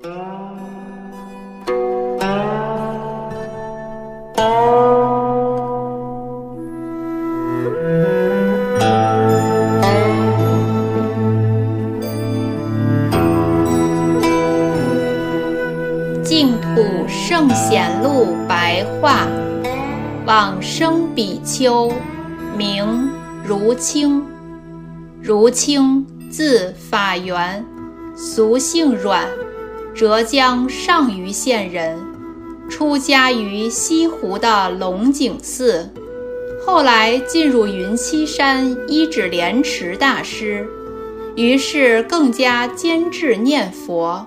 净土圣显录白话，往生比丘，名如清。如清，字法源，俗姓阮，浙江上虞县人。出家于西湖的龙井寺，后来进入云栖山一指莲池大师，于是更加坚志念佛。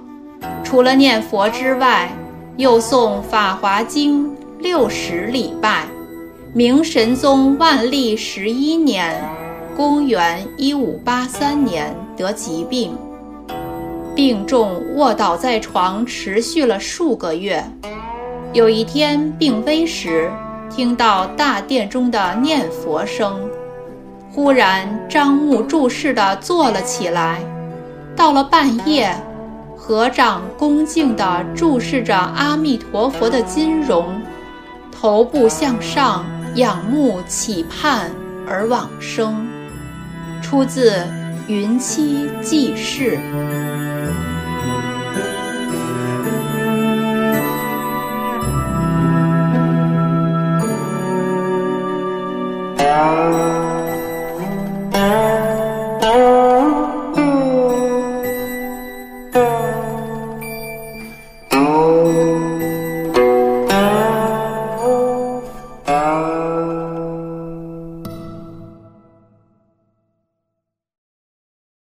除了念佛之外，又诵《法华经》六十礼拜。明神宗万历十一年（公元一五八三年）得疾病，病重卧倒在床，持续了数个月。有一天病危时，听到大殿中的念佛声，忽然张目注视地坐了起来。到了半夜。合掌恭敬地注视着阿弥陀佛的金容，头部向上仰慕祈盼而往生。出自《云栖济世。